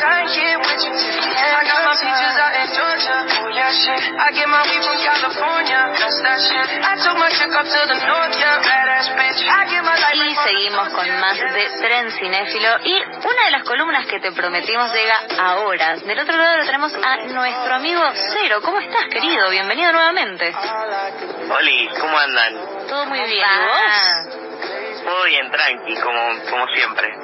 right here with you till the end. I got my peaches out in Georgia. Oh yeah, shit. I get my weed from California. That's that shit. I took my chick up to the north, yeah, badass bitch. I get my life. Y seguimos con más de Tren Cinéfilo. Y una de las columnas que te prometimos llega ahora. Del otro lado lo tenemos a nuestro amigo Cero. ¿Cómo estás, querido? Bienvenido nuevamente. Oli, ¿cómo andan? Todo muy bien. ¿Y vos? Todo bien, tranqui, como, como siempre.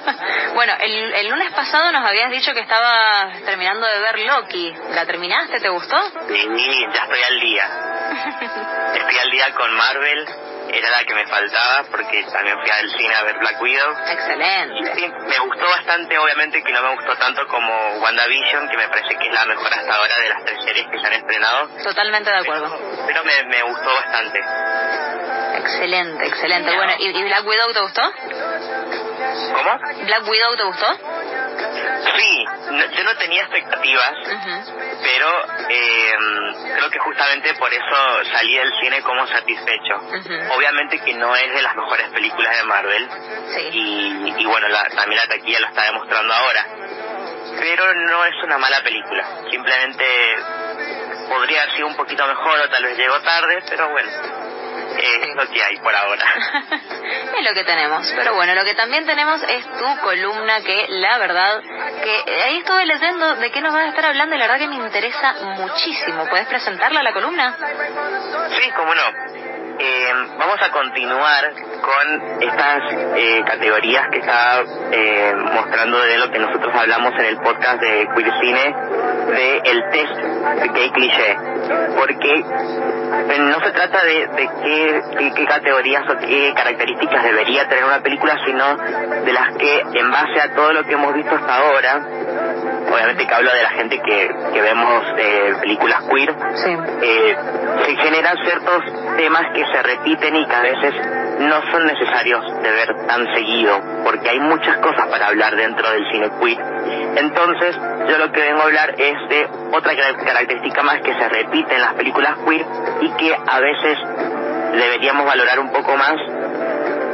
bueno, el, el lunes pasado nos habías dicho que estabas terminando de ver Loki. ¿La terminaste? ¿Te gustó? Sí, ya estoy al día. Estoy al día con Marvel. Era la que me faltaba porque también fui al cine a ver Black Widow. Excelente. Sí, me gustó bastante, obviamente que no me gustó tanto como WandaVision, que me parece que es la mejor hasta ahora de las tres series que se han estrenado. Totalmente de acuerdo. Pero, pero me, me gustó bastante. Excelente, excelente. Bueno, ¿y, ¿y Black Widow te gustó? ¿Cómo? ¿Black Widow te gustó? Sí, no- yo no tenía expectativas, pero eh, creo que justamente por eso salí del cine como satisfecho. Obviamente que no es de las mejores películas de Marvel Sí. y, y bueno, la- también la taquilla lo está demostrando ahora. Pero no es una mala película, simplemente podría haber sido un poquito mejor o tal vez llegó tarde, pero bueno, eh, es lo que hay por ahora. es lo que tenemos. Pero bueno, lo que también tenemos es tu columna que la verdad que eh, ahí estuve leyendo de qué nos vas a estar hablando y la verdad que me interesa muchísimo. ¿Puedes presentarla la columna? Sí, cómo no. Eh, vamos a continuar con estas eh, categorías que está eh, mostrando de lo que nosotros hablamos en el podcast de Queer Cine, de el test de gay cliché. Porque eh, no se trata de, de qué, categorías o qué características debería tener una película, sino de las que, en base a todo lo que hemos visto hasta ahora, obviamente que hablo de la gente que, que vemos eh, películas queer, Sí. eh, se generan ciertos temas que se repiten y que a veces no son necesarios de ver tan seguido, porque hay muchas cosas para hablar dentro del cine queer. Entonces, yo lo que vengo a hablar es de otra car- característica más que se repite en las películas queer y que a veces deberíamos valorar un poco más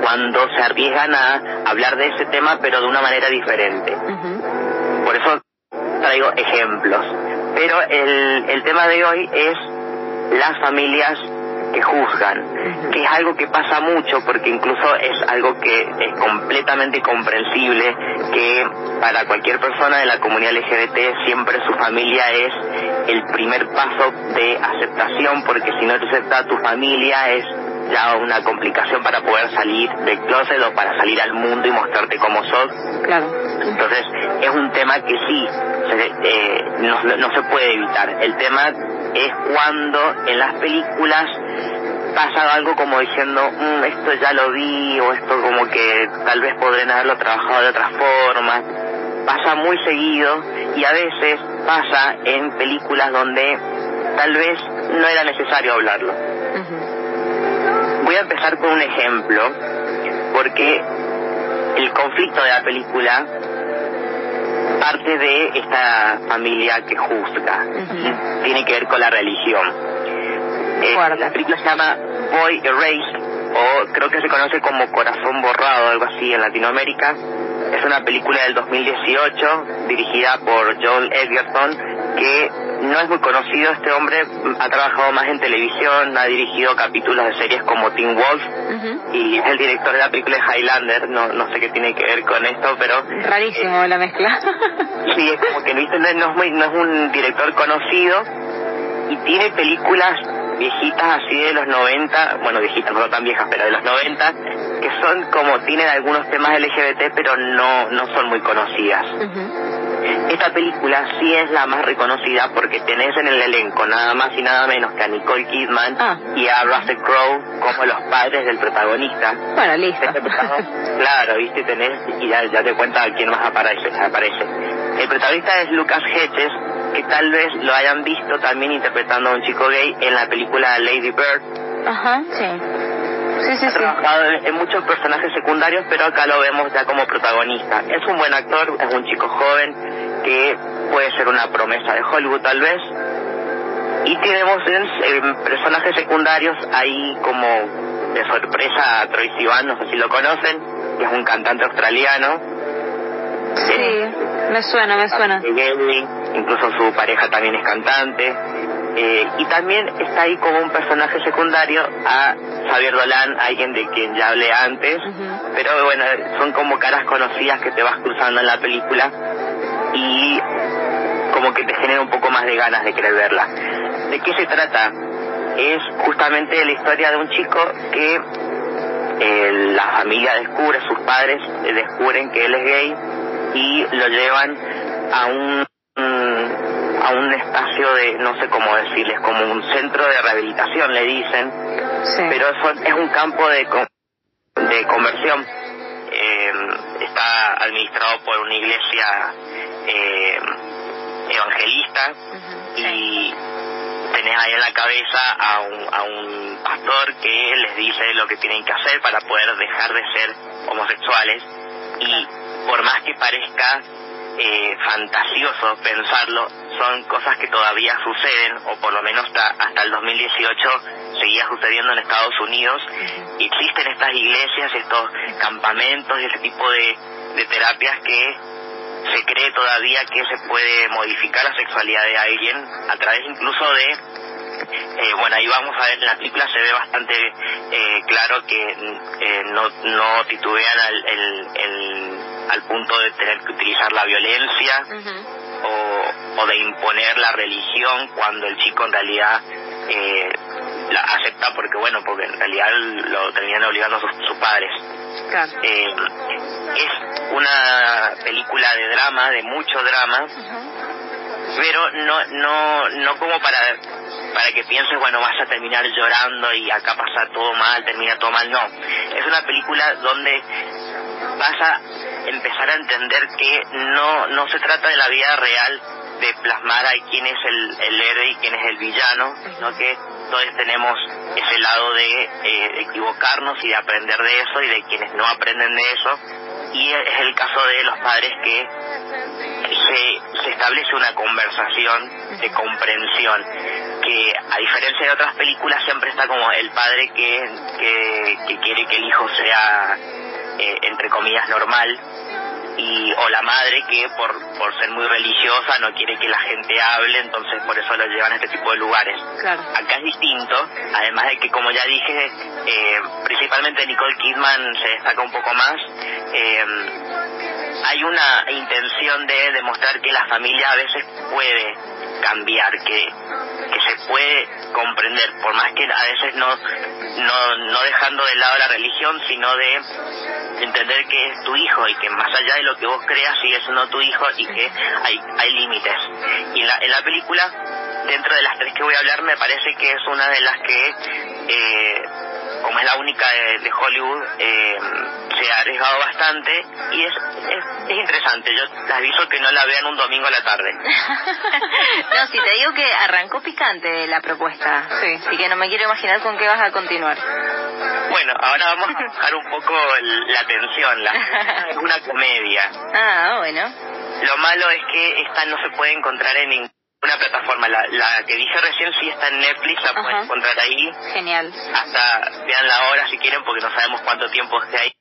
cuando se arriesgan a hablar de ese tema, pero de una manera diferente. Por eso traigo ejemplos. Pero el, el tema de hoy es las familias que juzgan, que es algo que pasa mucho porque incluso es algo que es completamente comprensible que para cualquier persona de la comunidad LGBT siempre su familia es el primer paso de aceptación porque si no te acepta tu familia es ya una complicación para poder salir del closet o para salir al mundo y mostrarte como sos Claro. entonces es un tema que sí se- eh, no, no se puede evitar. El tema es cuando en las películas pasa algo como diciendo, "Mm, esto ya lo vi o esto como que tal vez podrían haberlo trabajado de otra forma. Pasa muy seguido y a veces pasa en películas donde tal vez no era necesario hablarlo. Voy a empezar con un ejemplo, porque el conflicto de la película parte de esta familia que juzga. Tiene que ver con la religión. Eh, la película se llama Boy Erased, o creo que se conoce como Corazón Borrado, algo así en Latinoamérica. Es una película del 2018, dirigida por Joel Edgerton, que no es muy conocido. Este hombre ha trabajado más en televisión, ha dirigido capítulos de series como Teen Wolf, y es el director de la película de Highlander. No, no sé qué tiene que ver con esto, pero Rarísimo la mezcla. Sí, es como que no, es- muy- no es un director conocido y tiene películas viejitas así de los 90, bueno, viejitas, no tan viejas, pero de los 90, que son como, tienen algunos temas LGBT, pero no, no son muy conocidas. Esta película sí es la más reconocida porque tenés en el elenco nada más y nada menos que a Nicole Kidman Ah. y a Russell Crowe como los padres del protagonista. Bueno, listo. Este claro, viste, tenés, y ya, ya te cuenta quién más aparece, aparece. El protagonista es Lucas Hedges, que tal vez lo hayan visto también interpretando a un chico gay en la película Lady Bird. Ajá, sí. Sí, sí, Ha trabajado en muchos personajes secundarios, pero acá lo vemos ya como protagonista. Es un buen actor, es un chico joven que puede ser una promesa de Hollywood tal vez. Y tenemos en, personajes secundarios ahí como de sorpresa a Troy Sivan, no sé si lo conocen, que es un cantante australiano. Sí, me suena, me suena. incluso su pareja también es cantante. Eh, y también está ahí como un personaje secundario a Xavier Dolan, alguien de quien ya hablé antes, pero bueno, son como caras conocidas que te vas cruzando en la película y como que te genera un poco más de ganas de querer verla. ¿De qué se trata? Es justamente la historia de un chico que eh, la familia descubre, sus padres eh, descubren que él es gay y lo llevan a un a un espacio de no sé cómo decirles como un centro de rehabilitación le dicen. Sí. pero eso es un campo de de conversión. Eh, está administrado por una iglesia eh, evangelista. Sí. y tenés ahí en la cabeza a un, a un pastor que les dice lo que tienen que hacer para poder dejar de ser homosexuales. Y por más que parezca eh, fantasioso pensarlo, son cosas que todavía suceden o por lo menos hasta, hasta el 2018 seguía sucediendo en Estados Unidos. Y existen estas iglesias, estos campamentos y ese tipo de, de terapias que se cree todavía que se puede modificar la sexualidad de alguien a través incluso de eh, bueno ahí vamos a ver en la película se ve bastante eh, claro que eh, no no titubean al, el- el- al punto de tener que utilizar la violencia o, o de imponer la religión cuando el chico en realidad eh, la acepta porque bueno porque en realidad lo terminan obligando sus, sus padres. Claro. eh, es una película de drama, de mucho drama, pero no no no como para para que pienses bueno vas a terminar llorando y acá pasa todo mal termina todo mal no. Es una película donde vas a empezar a entender que no no se trata de la vida real de plasmar a quién es el, el héroe y quién es el villano sino que todos tenemos ese lado de eh, equivocarnos y de aprender de eso y de quienes no aprenden de eso. Y es el caso de los padres que se, se establece una conversación de comprensión que a diferencia de otras películas siempre está como el padre que, que, que quiere que el hijo sea eh, entre comillas normal y o la madre que por por ser muy religiosa no quiere que la gente hable entonces por eso lo llevan a este tipo de lugares Claro. acá es distinto, además de que como ya dije, eh, principalmente Nicole Kidman se destaca un poco más, eh, hay una intención de demostrar que la familia a veces puede cambiar, que, que se puede comprender, por más que a veces no, no, no dejando de lado la religión, sino de entender que es tu hijo y que más allá de lo que vos creas sigue siendo tu hijo y que hay, hay límites. Y en la, en la película, dentro de las tres que voy a hablar, me parece que es una de las que, eh, como es la única de, de Hollywood, eh, se ha arriesgado bastante y es, es, es interesante. Yo les aviso que no la vean un domingo a la tarde. no, si te digo que arrancó picante la propuesta. Sí. Así que no me quiero imaginar con qué vas a continuar. Bueno, ahora vamos a bajar un poco el- la tensión. La, es una comedia. Ah, bueno. Lo malo es que esta no se puede encontrar en ninguna plataforma. La, la que dije recién sí está en Netflix, la pueden encontrar ahí. Genial. Hasta vean la hora si quieren porque no sabemos cuánto tiempo esté ahí.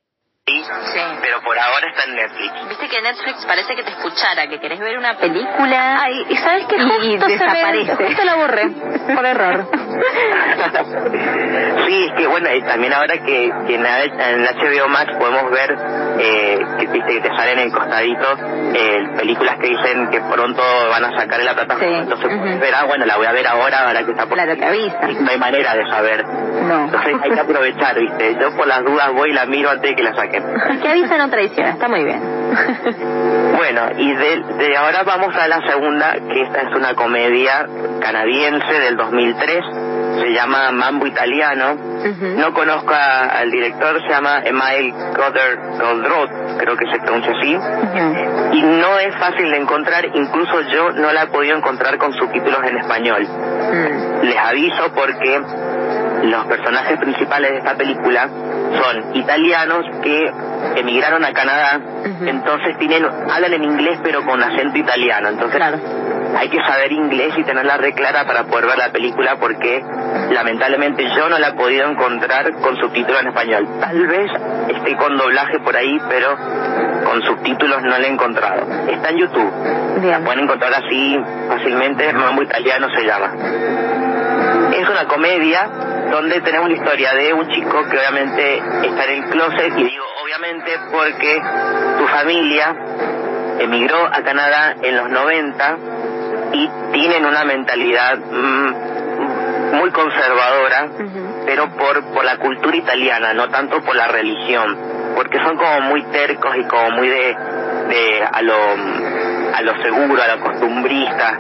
Sí. Pero por ahora está en Netflix. Viste que Netflix parece que te escuchara, que querés ver una película. Ay, y sabes que Y justo se desaparece. justo la borré por error. sí, es que bueno, y también ahora que, que en, la- en HBO Max podemos ver eh, que, viste, que te salen en el costadito eh, películas que dicen que pronto van a sacar en la plataforma. Sí, Entonces ver, ah, bueno, la voy a ver ahora, ahora que está por... Claro, te avisa. No hay manera de saber. No. Entonces hay que aprovechar, ¿viste? Yo por las dudas voy y la miro antes de que la saquen. El que avisa no traiciona, está muy bien. Bueno, y de, de ahora vamos a la segunda, que esta es una comedia canadiense del 2003, se llama Mambo Italiano. Ujú. No conozco a- al director, se llama Emile Goddard Goldroth, creo que se pronuncia así. Ujú. y no es fácil de encontrar, incluso yo no la he podido encontrar con subtítulos en español. Mm. Les aviso porque los personajes principales de esta película son italianos que emigraron a Canadá, entonces tienen hablan en inglés pero con acento italiano, entonces Claro. hay que saber inglés y tenerla re clara para poder ver la película porque lamentablemente yo no la he podido encontrar con subtítulos en español. Tal vez esté con doblaje por ahí, pero con subtítulos no la he encontrado. Está en YouTube. La Bien. pueden encontrar así fácilmente, Mambo Italiano se llama. Es una comedia donde tenemos la historia de un chico que obviamente está en el closet, y digo obviamente porque su familia emigró a Canadá en los 90 y tienen una mentalidad mm, muy conservadora, pero por, por la cultura italiana, no tanto por la religión, porque son como muy tercos y como muy de, de a lo a lo seguro, a lo costumbrista,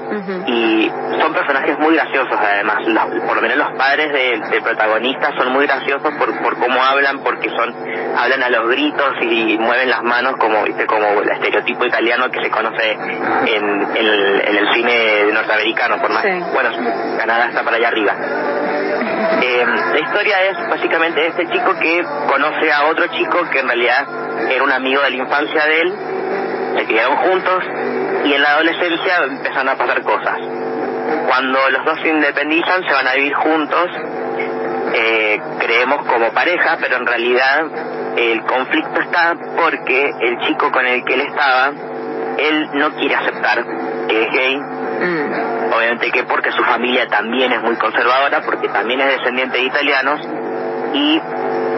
y son personajes muy graciosos además, Los- por lo menos los padres del del protagonista son muy graciosos por, por cómo hablan, porque son hablan a los gritos y mueven las manos como viste como el estereotipo italiano que se conoce en, en el, en el cine norteamericano, por más Sí. bueno, Canadá está para allá arriba. Eh, la historia es básicamente de este chico que conoce a otro chico que en realidad era un amigo de la infancia de él, se criaron juntos y en la adolescencia empezaron a pasar cosas. Cuando los dos se independizan se van a vivir juntos, eh, creemos como pareja, pero en realidad el conflicto está porque el chico con el que él estaba, él no quiere aceptar que es gay, Mm. obviamente que porque su familia también es muy conservadora, porque también es descendiente de italianos, y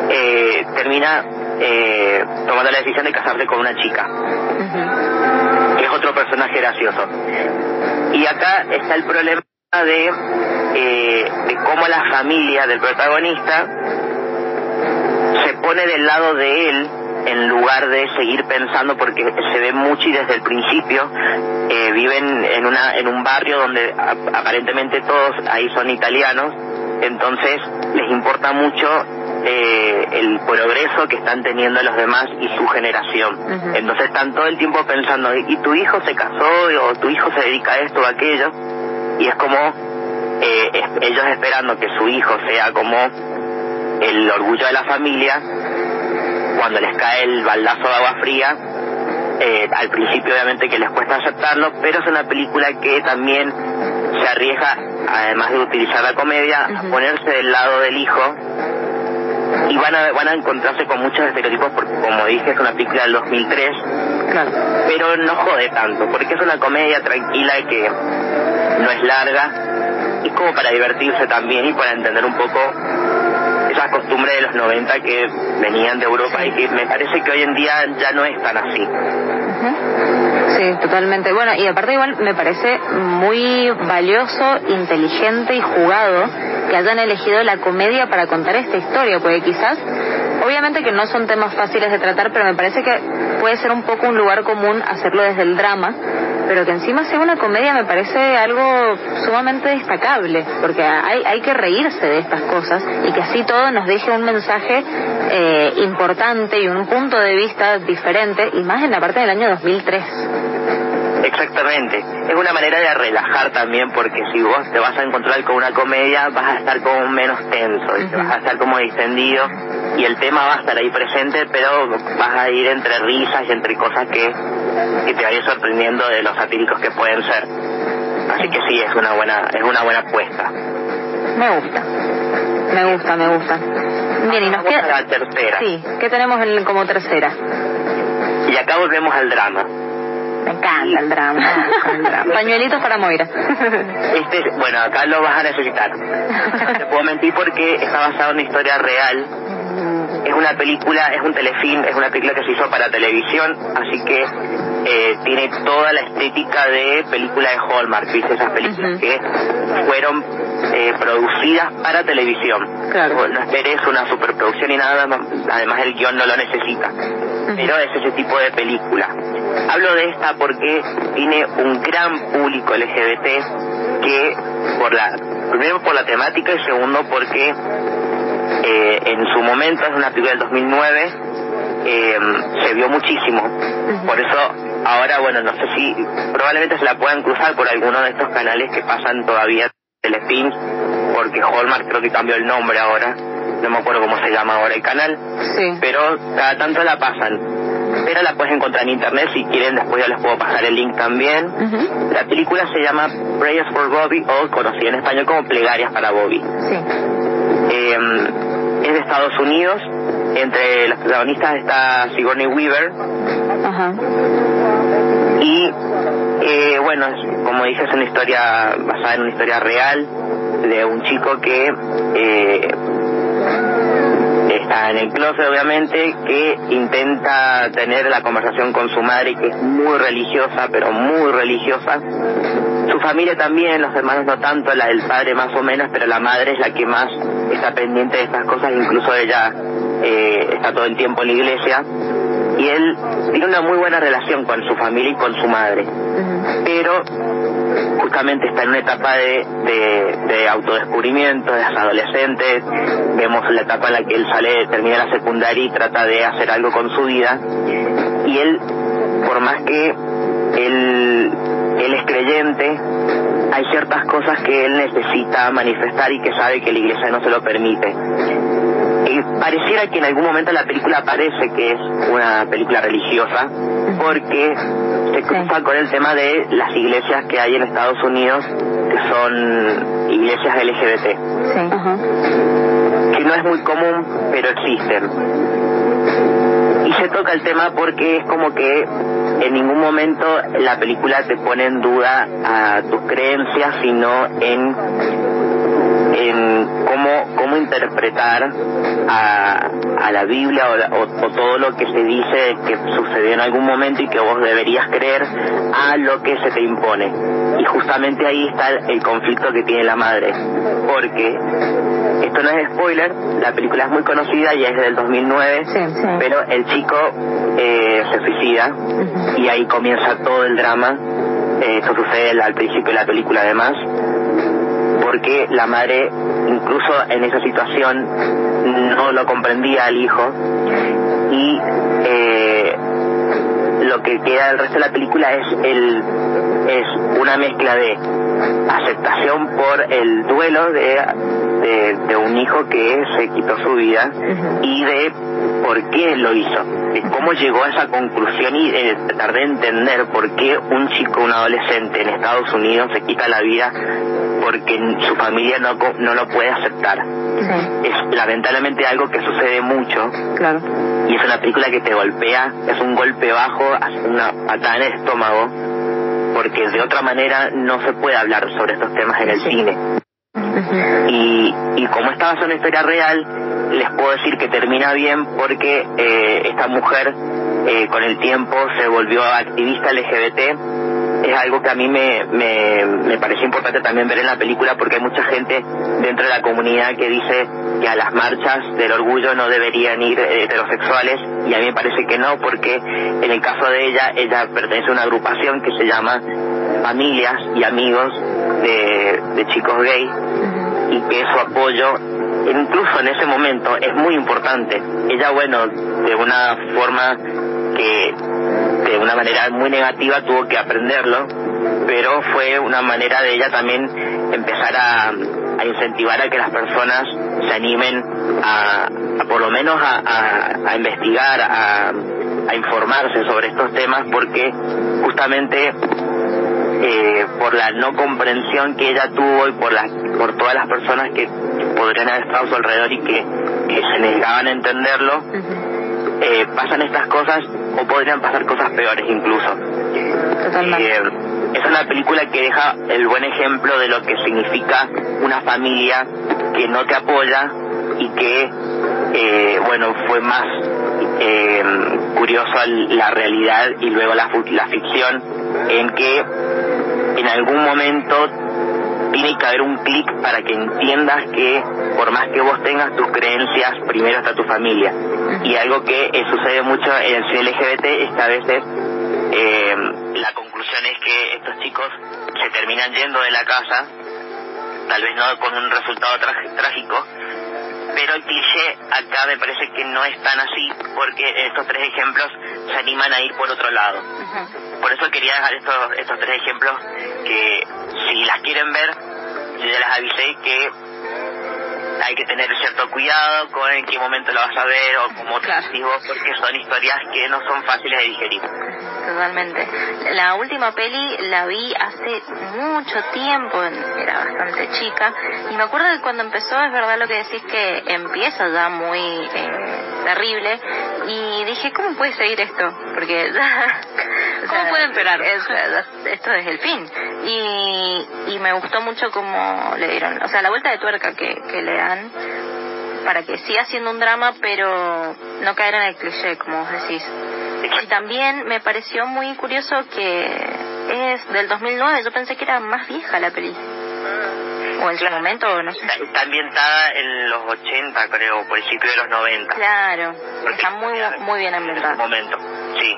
eh, termina eh, tomando la decisión de casarse con una chica, que es otro personaje gracioso. Y acá está el problema de, eh, de cómo la familia del protagonista se pone del lado de él en lugar de seguir pensando porque se ve mucho y desde el principio eh, viven en una en un barrio donde a- aparentemente todos ahí son italianos. Entonces les importa mucho eh, el progreso que están teniendo los demás y su generación. Entonces están todo el tiempo pensando y tu hijo se casó o tu hijo se dedica a esto o aquello y es como eh, es- ellos esperando que su hijo sea como el orgullo de la familia cuando les cae el baldazo de agua fría eh, al principio obviamente que les cuesta aceptarlo pero es una película que también se arriesga además de utilizar la comedia a ponerse del lado del hijo y van a van a encontrarse con muchos estereotipos porque como dije es una película del 2003 Claro. pero no jode tanto, porque es una comedia tranquila y que no es larga, y como para divertirse también y para entender un poco esas costumbres de los 90 que venían de Europa y que me parece que hoy en día ya no es tan así. Sí, totalmente. Bueno, y aparte igual me parece muy valioso, inteligente y jugado que hayan elegido la comedia para contar esta historia, porque quizás, obviamente que no son temas fáciles de tratar, pero me parece que puede ser un poco un lugar común hacerlo desde el drama, pero que encima sea una comedia me parece algo sumamente destacable, porque hay, hay que reírse de estas cosas y que así todo nos deje un mensaje eh, importante y un punto de vista diferente, y más en la parte del año 2003. Exactamente, es una manera de relajar también porque si vos te vas a encontrar con una comedia vas a estar como menos tenso, y Ujú. vas a estar como distendido y el tema va a estar ahí presente pero vas a ir entre risas y entre cosas que, que te vayan sorprendiendo de los satíricos que pueden ser. Así que sí, es una buena, es una buena apuesta. Me gusta. Me gusta, me gusta. Bien, y nos queda... la tercera. Sí, ¿qué tenemos en- como tercera? Y acá volvemos al drama. Me encanta el drama. el drama. Pañuelitos para Moira. Este, bueno, acá lo vas a necesitar. No te puedo mentir porque está basado en una historia real. Es una película, es un telefilm, es una película que se hizo para televisión, así que eh, tiene toda la estética de película de Hallmark, ¿viste? Esas películas que fueron eh, producidas para televisión. Claro. No esperes una superproducción ni nada, más, además el guion no lo necesita. Pero es ese tipo de película. Hablo de esta porque tiene un gran público LGBT que por la primero por la temática y segundo porque eh, en su momento es una película del 2009 eh, se vio muchísimo por eso ahora, bueno, no sé si probablemente se la puedan cruzar por alguno de estos canales que pasan todavía Telefilm, porque Hallmark creo que cambió el nombre ahora, no me acuerdo cómo se llama ahora el canal, Sí. pero cada tanto la pasan. Pero la puedes encontrar en internet, si quieren después ya les puedo pasar el link también. La película se llama Prayers for Bobby o conocida en español como Plegarias para Bobby. Sí. Eh, es de Estados Unidos. Entre los protagonistas está Sigourney Weaver. Ajá. Y eh, bueno, como dije, es una historia basada en una historia real de un chico que eh, está en el closet, obviamente, que intenta tener la conversación con su madre, que es muy religiosa, pero muy religiosa. Su familia también, los hermanos no tanto, la del padre más o menos, pero la madre es la que más está pendiente de estas cosas, incluso ella eh, está todo el tiempo en la iglesia. Y él tiene una muy buena relación con su familia y con su madre, pero justamente está en una etapa de, de, de autodescubrimiento, de adolescentes, vemos la etapa en la que él sale, termina la secundaria y trata de hacer algo con su vida, y él, por más que él, él es creyente, hay ciertas cosas que él necesita manifestar y que sabe que la iglesia no se lo permite. Y pareciera que en algún momento la película parece que es una película religiosa, porque se cruza con el tema de las iglesias que hay en Estados Unidos, que son iglesias LGBT, Sí. Que no es muy común, pero existen. Y se toca el tema porque es como que en ningún momento la película te pone en duda a tus creencias, sino en en cómo, cómo interpretar a, a la Biblia o, la- o- o todo lo que se dice que sucedió en algún momento y que vos deberías creer a lo que se te impone. Y justamente ahí está el, conflicto que tiene la madre. Porque esto no es spoiler, la película es muy conocida y es del 2009, Sí, sí. pero el chico eh, se suicida y ahí comienza todo el drama. Eh, esto sucede al principio de la película además porque la madre incluso en esa situación no lo comprendía al hijo. Y eh, lo que queda del resto de la película es el es una mezcla de aceptación por el duelo de, de, de un hijo que se quitó su vida y de por qué lo hizo, de cómo llegó a esa conclusión y de tratar de entender por qué un chico, un adolescente en Estados Unidos se quita la vida porque su familia no, no lo puede aceptar. Sí. Es lamentablemente algo que sucede mucho Claro. y es una película que te golpea, es un golpe bajo, una patada en el estómago, porque de otra manera no se puede hablar sobre estos temas en el cine. Y, y como esta es una historia real, les puedo decir que termina bien porque eh, esta mujer eh, con el tiempo se volvió activista LGBT. Es algo que a mí me, me, me pareció importante también ver en la película porque hay mucha gente dentro de la comunidad que dice que a las marchas del orgullo no deberían ir eh, heterosexuales y a mí me parece que no porque en el caso de ella, ella pertenece a una agrupación que se llama Familias y Amigos de, de Chicos Gay y que su apoyo incluso en ese momento es muy importante. Ella, bueno, de una forma que de una manera muy negativa tuvo que aprenderlo, pero fue una manera de ella también empezar a, a incentivar a que las personas se animen a, a por lo menos a, a- investigar, a, informarse sobre estos temas, porque justamente eh, por la no comprensión que ella tuvo y por, la, por todas las personas que podrían haber estado a su alrededor y que, que se negaban a entenderlo, eh, pasan estas cosas o podrían pasar cosas peores incluso. Totalmente. Eh, es una película que deja el buen ejemplo de lo que significa una familia que no te apoya y que, eh, bueno, fue más eh, la realidad y luego la, la ficción en que en algún momento tiene que haber un clic para que entiendas que por más que vos tengas tus creencias, primero está tu familia. Y algo que eh, sucede mucho en el LGBT es que a veces eh, la conclusión es que estos chicos se terminan yendo de la casa, tal vez no con un resultado trágico, pero el cliché acá me parece que no es tan así porque estos tres ejemplos se animan a ir por otro lado. Por eso quería dejar estos, estos tres ejemplos que si las quieren ver, yo ya les avisé que hay que tener cierto cuidado con en qué momento la vas a ver o como Claro. digo, porque son historias que no son fáciles de digerir. Totalmente. La última peli la vi hace mucho tiempo, era bastante chica, y me acuerdo que cuando empezó, es verdad lo que decís que empieza ya muy eh, terrible, y dije, ¿cómo puede seguir esto? Porque ya... o ¿Cómo puede empeorar? es- esto es el fin. Y, y me gustó mucho cómo le dieron, o sea, la vuelta de tuerca que, que le dan para que siga siendo un drama, pero no caer en el cliché, como vos decís. Y también me pareció muy curioso que es del 2009. Yo pensé que era más vieja la peli. O en su Claro. momento, no sé. Está, ambientada en los 80, creo, principio de los 90. Claro, Porque- está muy muy bien En ese ambientada. momento, sí.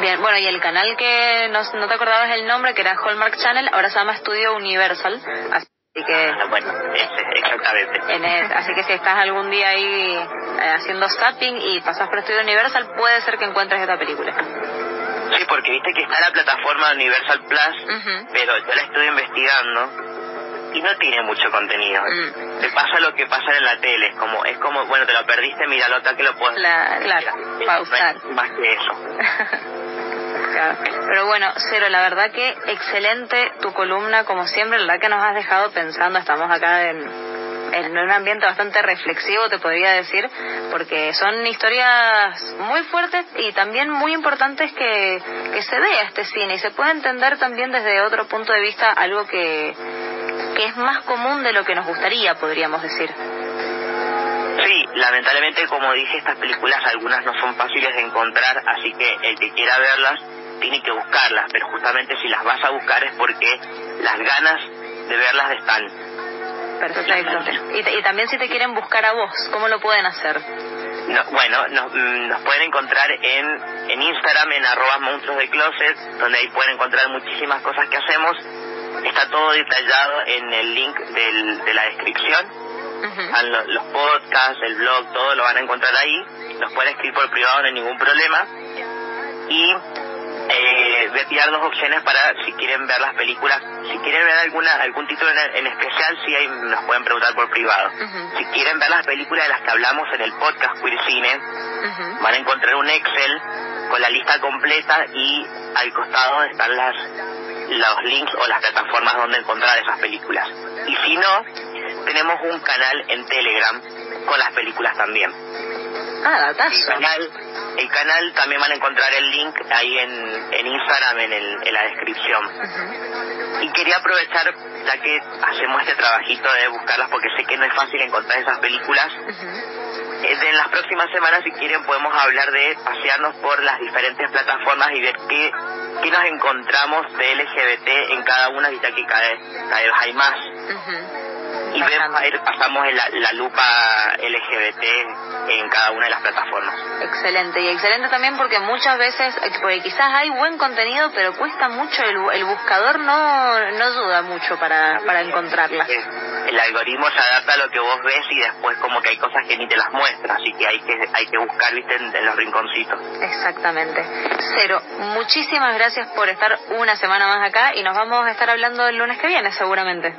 Bien, bueno, y el canal que no, no te acordabas el nombre, que era Hallmark Channel, ahora se llama Studio Universal. Así que Ah, Bueno, exactamente. en así que si estás algún día ahí eh, haciendo zapping y pasas por Studio Universal, puede ser que encuentres esta película. Sí, porque viste que está la plataforma Universal Plus, pero yo la estuve investigando y no tiene mucho contenido. Mm. Te pasa lo que pasa en la tele, es como, es como bueno, te lo perdiste, míralo acá que lo puedes... La- claro, Es- pausar. no Más que eso. Claro. Pero bueno, Cero, la verdad que excelente tu columna, como siempre, la verdad que nos has dejado pensando, estamos acá en, en un ambiente bastante reflexivo, te podría decir, porque son historias muy fuertes y también muy importantes que, que se vea este cine y se puede entender también desde otro punto de vista algo que, que es más común de lo que nos gustaría, podríamos decir. Sí, lamentablemente, como dije, estas películas algunas no son fáciles de encontrar, así que el que quiera verlas tiene que buscarlas, pero justamente si las vas a buscar es porque las ganas de verlas están. Perfecto. Y, y también si te quieren buscar a vos, ¿cómo lo pueden hacer? No, bueno, nos, mm, nos pueden encontrar en, en Instagram, en arroba monstruos de closet, donde ahí pueden encontrar muchísimas cosas que hacemos. Está todo detallado en el link del- de la descripción. Los podcasts, el blog, todo lo van a encontrar ahí. Nos pueden escribir por privado, no hay ningún problema. Y eh, voy a tirar dos opciones para si quieren ver las películas. Si quieren ver alguna algún título en, en especial, sí ahí nos pueden preguntar por privado. Si quieren ver las películas de las que hablamos en el podcast Queer Cine, van a encontrar un Excel con la lista completa y al costado están las los links o las plataformas donde encontrar esas películas. Y si no, tenemos un canal en Telegram con las películas también. Ah, El canal, el canal también van a encontrar el link ahí en, en Instagram en, el, en la descripción. Y quería aprovechar, ya que hacemos este trabajito de buscarlas, porque sé que no es fácil encontrar esas películas, eh, en las próximas semanas, si quieren, podemos hablar de pasearnos por las diferentes plataformas y ver qué, qué nos encontramos de LGBT en cada una, ya que cada, cada vez hay más. Y vemos, ahí pasamos la, la lupa LGBT en cada una de las plataformas. Excelente, y excelente también porque muchas veces, eh, porque quizás hay buen contenido, pero cuesta mucho, el, el buscador no, no ayuda mucho para, para encontrarlas. Eh, El algoritmo se adapta a lo que vos ves y después como que hay cosas que ni te las muestra, así que hay que, hay que buscar, viste, en, en los rinconcitos. Exactamente. Cero, muchísimas gracias por estar una semana más acá y nos vamos a estar hablando el lunes que viene seguramente.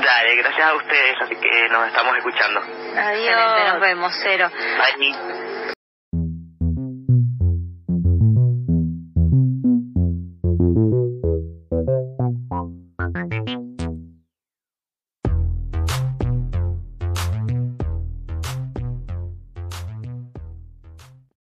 Dale, gracias a ustedes, así que nos estamos escuchando. Adiós. nos vemos, Cero. Bye.